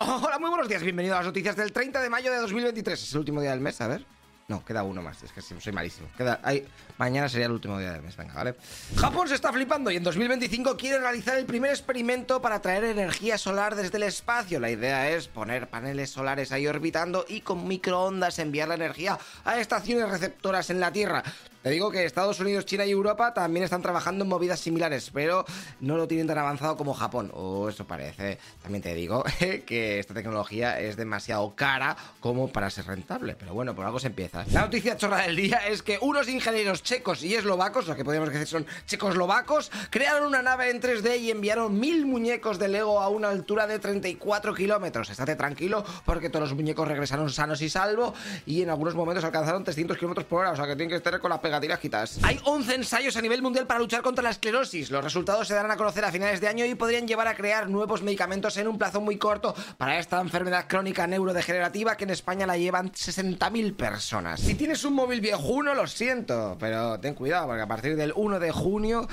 Hola, muy buenos días, bienvenido a las noticias del 30 de mayo de 2023. Es el último día del mes, a ver. No, queda uno más, es que soy malísimo. Queda, mañana sería el último día del mes, venga, ¿vale? Japón se está flipando y en 2025 quiere realizar el primer experimento para traer energía solar desde el espacio. La idea es poner paneles solares ahí orbitando y con microondas enviar la energía a estaciones receptoras en la Tierra. Te digo que Estados Unidos, China y Europa también están trabajando en movidas similares, pero no lo tienen tan avanzado como Japón. O eso parece. También te digo que esta tecnología es demasiado cara como para ser rentable. Pero bueno, por algo se empieza. La noticia chorra del día es que unos ingenieros checos y eslovacos, lo que podríamos decir son checoslovacos, crearon una nave en 3D y enviaron mil muñecos de Lego a una altura de 34 kilómetros. Estate tranquilo porque todos los muñecos regresaron sanos y salvo y en algunos momentos alcanzaron 300 kilómetros por hora. O sea que tienen que estar con la hay 11 ensayos a nivel mundial para luchar contra la esclerosis. Los resultados se darán a conocer a finales de año y podrían llevar a crear nuevos medicamentos en un plazo muy corto para esta enfermedad crónica neurodegenerativa que en España la llevan 60.000 personas. Si tienes un móvil viejuno, lo siento, pero ten cuidado porque a partir del 1 de junio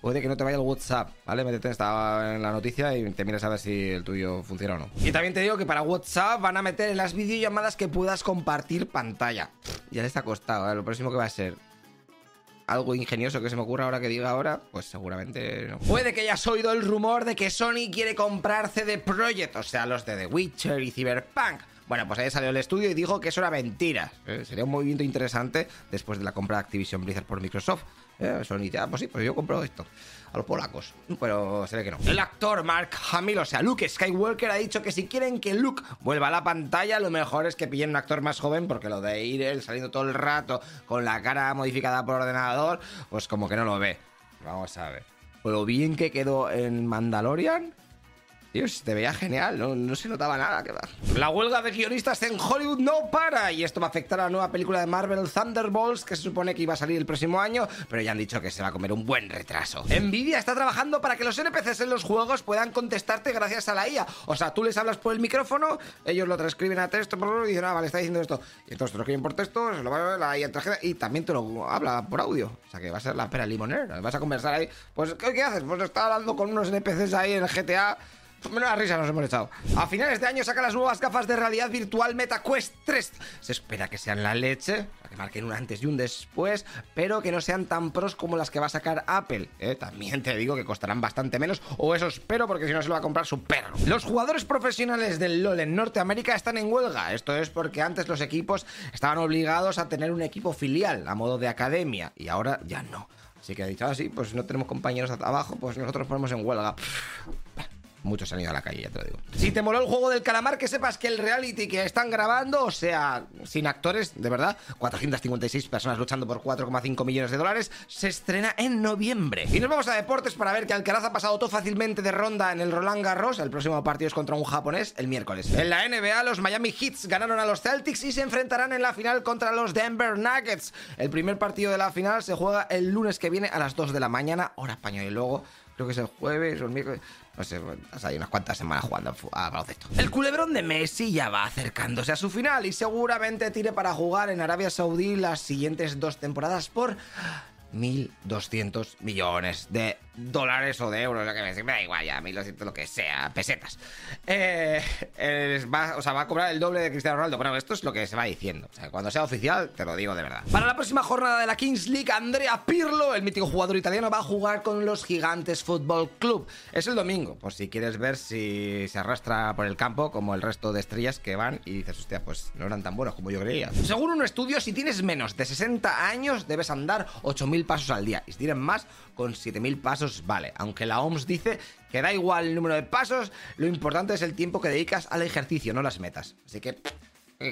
puede que no te vaya el WhatsApp, ¿vale? Métete en la noticia y te miras a ver si el tuyo funciona o no. Y también te digo que para WhatsApp van a meter en las videollamadas que puedas compartir pantalla. Ya les ha costado, ¿eh? Lo próximo que va a ser algo ingenioso que se me ocurra ahora que diga ahora, pues seguramente no. Puede que hayas oído el rumor de que Sony quiere comprar CD Projekt, o sea, los de The Witcher y Cyberpunk. Bueno, pues ahí salió el estudio y dijo que eso era mentira. Eh, sería un movimiento interesante después de la compra de Activision Blizzard por Microsoft. Eh, Sony, ah, pues sí, pues yo compro esto. A los polacos. Pero se ve que no. El actor Mark Hamill, o sea, Luke Skywalker, ha dicho que si quieren que Luke vuelva a la pantalla, lo mejor es que pillen un actor más joven, porque lo de ir él saliendo todo el rato con la cara modificada por ordenador, pues como que no lo ve. Vamos a ver. Lo bien que quedó en Mandalorian Dios, te veía genial, no, se notaba nada. Que va. La huelga de guionistas en Hollywood no para y esto va a afectar a la nueva película de Marvel Thunderbolts que se supone que iba a salir el próximo año, pero ya han dicho que se va a comer un buen retraso. Nvidia está trabajando para que los NPCs en los juegos puedan contestarte gracias a la IA. O sea, tú les hablas por el micrófono, ellos lo transcriben a texto y dicen, ah, vale, está diciendo esto. Y entonces te lo escriben por texto, se lo va a ver la IA y también te lo habla por audio. O sea, que va a ser la pera limonera. Vas a conversar ahí. Pues, ¿qué, haces? Pues está hablando con unos NPCs ahí en GTA Menos risa nos hemos echado. A finales de año saca las nuevas gafas de realidad virtual MetaQuest 3. Se espera que sean la leche, que marquen un antes y un después, pero que no sean tan pros como las que va a sacar Apple. ¿eh? También te digo que costarán bastante menos, o eso espero, porque si no se lo va a comprar su perro. Los jugadores profesionales del LOL en Norteamérica están en huelga. Esto es porque antes los equipos estaban obligados a tener un equipo filial a modo de academia, y ahora ya no. Así que ha dicho ah, pues no tenemos compañeros abajo, pues nosotros ponemos en huelga. Muchos han ido a la calle, ya te lo digo. Si te moló el juego del calamar, que sepas que el reality que están grabando, o sea, sin actores, de verdad, 456 personas luchando por 4,5 millones de dólares, se estrena en noviembre. Y nos vamos a deportes para ver que Alcaraz ha pasado todo fácilmente de ronda en el Roland Garros. El próximo partido es contra un japonés el miércoles. En la NBA, los Miami Heats ganaron a los Celtics y se enfrentarán en la final contra los Denver Nuggets. El primer partido de la final se juega el lunes que viene a las 2 de la mañana, hora española, y luego creo que es el jueves o el miércoles. No sé, hay unas cuantas semanas jugando a baloncesto. El culebrón de Messi ya va acercándose a su final y seguramente tire para jugar en Arabia Saudí las siguientes dos temporadas por 1.200 millones de dólares o de euros, lo que me, me da igual ya, 1.200 lo que sea, pesetas. Eh, va, o sea, va a cobrar el doble de Cristiano Ronaldo. Bueno, esto es lo que se va diciendo. O sea, cuando sea oficial, te lo digo de verdad. Para la próxima jornada de la Kings League, Andrea Pirlo, el mítico jugador italiano, va a jugar con los Gigantes Football Club. Es el domingo, por si quieres ver si se arrastra por el campo como el resto de estrellas que van y dices, hostia, pues no eran tan buenos como yo creía. Según un estudio, si tienes menos de 60 años, debes andar 8.000 pasos al día. Y si tienes más, con 7.000 pasos vale. Aunque la OMS dice que da igual el número de pasos, lo importante es el tiempo que dedicas al ejercicio, no las metas. Así que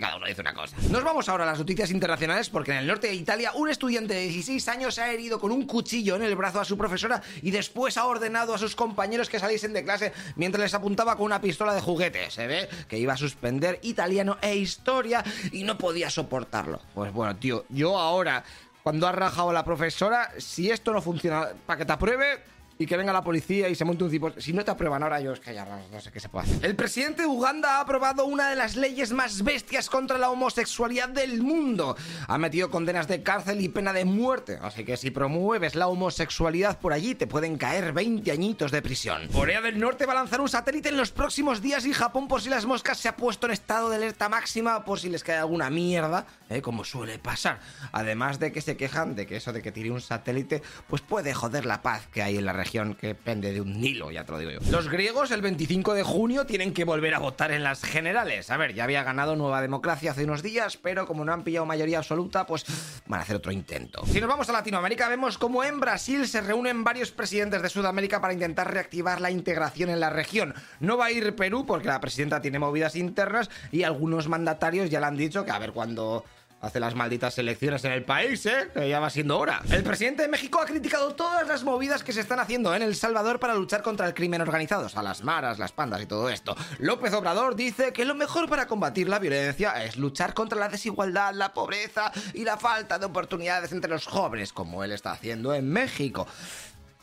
cada uno dice una cosa. Nos vamos ahora a las noticias internacionales porque en el norte de Italia un estudiante de 16 años se ha herido con un cuchillo en el brazo a su profesora y después ha ordenado a sus compañeros que saliesen de clase mientras les apuntaba con una pistola de juguete. Se ve que iba a suspender italiano e historia y no podía soportarlo. Pues bueno, tío, yo ahora cuando ha rajado la profesora, si esto no funciona para que te apruebe, y que venga la policía y se monte un tipo. Si no te aprueban ahora, yo es que ya no, sé qué se puede hacer. El presidente de Uganda ha aprobado una de las leyes más bestias contra la homosexualidad del mundo. Ha metido condenas de cárcel y pena de muerte. Así que si promueves la homosexualidad por allí, te pueden caer 20 añitos de prisión. Corea del Norte va a lanzar un satélite en los próximos días y Japón, por si las moscas, se ha puesto en estado de alerta máxima por si les cae alguna mierda, ¿eh? como suele pasar. Además de que se quejan de que eso de que tire un satélite, pues puede joder la paz que hay en la región que pende de un Nilo, ya te lo digo yo. Los griegos el 25 de junio tienen que volver a votar en las generales. A ver, ya había ganado Nueva Democracia hace unos días, pero como no han pillado mayoría absoluta, pues van a hacer otro intento. Si nos vamos a Latinoamérica, vemos como en Brasil se reúnen varios presidentes de Sudamérica para intentar reactivar la integración en la región. No va a ir Perú porque la presidenta tiene movidas internas y algunos mandatarios ya le han dicho que a ver cuando hace las malditas elecciones en el país, ¿eh? Ya va siendo hora. El presidente de México ha criticado todas las movidas que se están haciendo en El Salvador para luchar contra el crimen organizado, a las maras, las pandas y todo esto. López Obrador dice que lo mejor para combatir la violencia es luchar contra la desigualdad, la pobreza y la falta de oportunidades entre los jóvenes, como él está haciendo en México.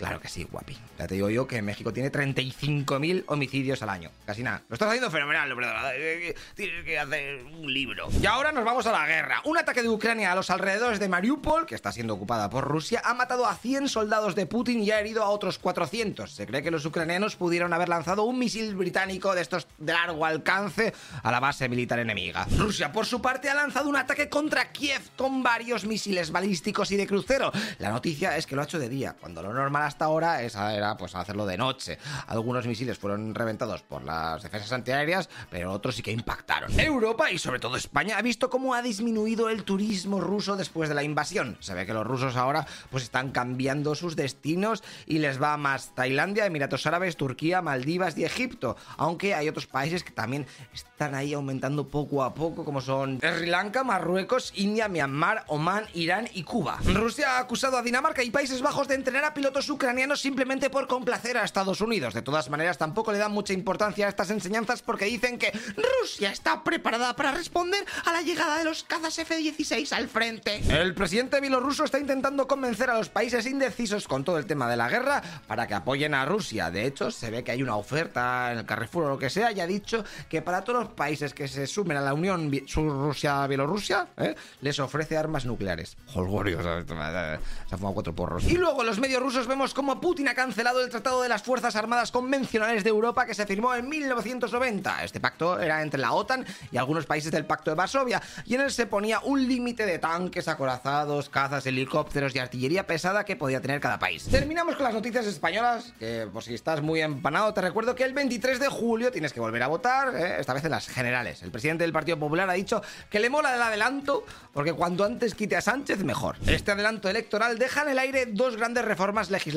Claro que sí, guapi. Ya te digo yo que México tiene 35.000 homicidios al año. Casi nada. Lo estás haciendo fenomenal, hombre. Tienes que hacer un libro. Y ahora nos vamos a la guerra. Un ataque de Ucrania a los alrededores de Mariupol, que está siendo ocupada por Rusia, ha matado a 100 soldados de Putin y ha herido a otros 400. Se cree que los ucranianos pudieron haber lanzado un misil británico de estos de largo alcance a la base militar enemiga. Rusia, por su parte, ha lanzado un ataque contra Kiev con varios misiles balísticos y de crucero. La noticia es que lo ha hecho de día, cuando lo normal hasta ahora esa era pues hacerlo de noche. Algunos misiles fueron reventados por las defensas antiaéreas, pero otros sí que impactaron. Europa y sobre todo España ha visto cómo ha disminuido el turismo ruso después de la invasión. Se ve que los rusos ahora pues están cambiando sus destinos y les va más Tailandia, Emiratos Árabes, Turquía, Maldivas y Egipto, aunque hay otros países que también están ahí aumentando poco a poco como son Sri Lanka, Marruecos, India, Myanmar, Omán, Irán y Cuba. Rusia ha acusado a Dinamarca y Países Bajos de entrenar a pilotos ucranianos simplemente por complacer a Estados Unidos. De todas maneras, tampoco le dan mucha importancia a estas enseñanzas porque dicen que Rusia está preparada para responder a la llegada de los cazas F-16 al frente. El presidente bielorruso está intentando convencer a los países indecisos con todo el tema de la guerra para que apoyen a Rusia. De hecho, se ve que hay una oferta en el Carrefour o lo que sea y ha dicho que para todos los países que se sumen a la Unión Rusia-Bielorrusia ¿eh? les ofrece armas nucleares. Holgorio, se ha fumado cuatro porros. Y luego los medios rusos vemos como Putin ha cancelado el Tratado de las Fuerzas Armadas Convencionales de Europa que se firmó en 1990. Este pacto era entre la OTAN y algunos países del Pacto de Varsovia, y en él se ponía un límite de tanques, acorazados, cazas, helicópteros y artillería pesada que podía tener cada país. Terminamos con las noticias españolas, que por si estás muy empanado, te recuerdo que el 23 de julio tienes que volver a votar, ¿eh? esta vez en las generales. El presidente del Partido Popular ha dicho que le mola el adelanto, porque cuanto antes quite a Sánchez, mejor. Este adelanto electoral deja en el aire dos grandes reformas legislativas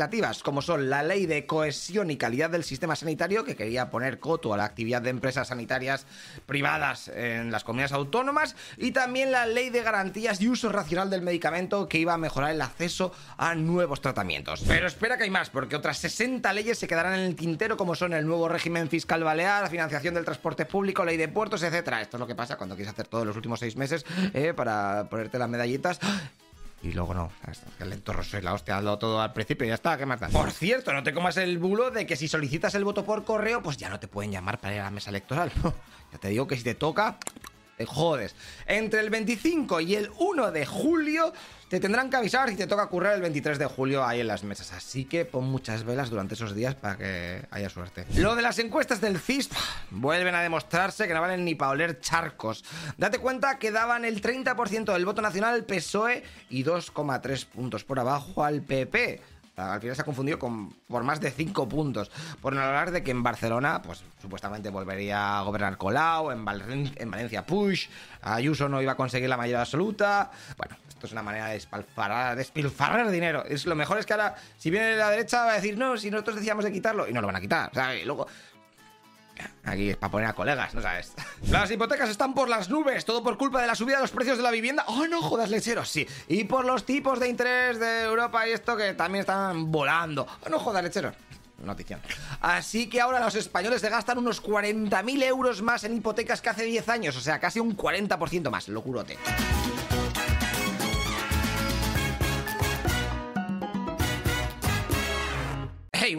como son la ley de cohesión y calidad del sistema sanitario, que quería poner coto a la actividad de empresas sanitarias privadas en las comunidades autónomas, y también la ley de garantías y uso racional del medicamento, que iba a mejorar el acceso a nuevos tratamientos. Pero espera que hay más, porque otras 60 leyes se quedarán en el tintero, como son el nuevo régimen fiscal balear, la financiación del transporte público, ley de puertos, etcétera. Esto es lo que pasa cuando quieres hacer todos los últimos seis meses eh, para ponerte las medallitas y luego no. El lector soy la hostia, hazlo todo al principio y ya está, ¿qué más Por cierto, no te comas el bulo de que si solicitas el voto por correo, pues ya no te pueden llamar para ir a la mesa electoral. ya te digo que si te toca, te jodes. Entre el 25 y el 1 de julio te tendrán que avisar si te toca currar el 23 de julio ahí en las mesas. Así que pon muchas velas durante esos días para que haya suerte. Lo de las encuestas del CIS vuelven a demostrarse que no valen ni para oler charcos. Date cuenta que daban el 30% del voto nacional al PSOE y 2,3 puntos por abajo al PP. Al final se ha confundido con, por más de 5 puntos. Por no hablar de que en Barcelona, pues supuestamente volvería a gobernar Colau, en, en Valencia Push, Ayuso no iba a conseguir la mayoría absoluta. Bueno, esto es una manera de despilfarrar dinero. Es, lo mejor es que ahora, si viene la derecha, va a decir, no, si nosotros decíamos de quitarlo, y no lo van a quitar. ¿sabes? Y luego, Aquí es para poner a colegas, ¿no sabes? Las hipotecas están por las nubes, todo por culpa de la subida de los precios de la vivienda. ¡Oh, no jodas, lecheros! Sí. Y por los tipos de interés de Europa y esto que también están volando. ¡Oh, no jodas, lecheros! Noticia. Así que ahora los españoles se gastan unos 40.000 euros más en hipotecas que hace 10 años, o sea, casi un 40% más, locurote.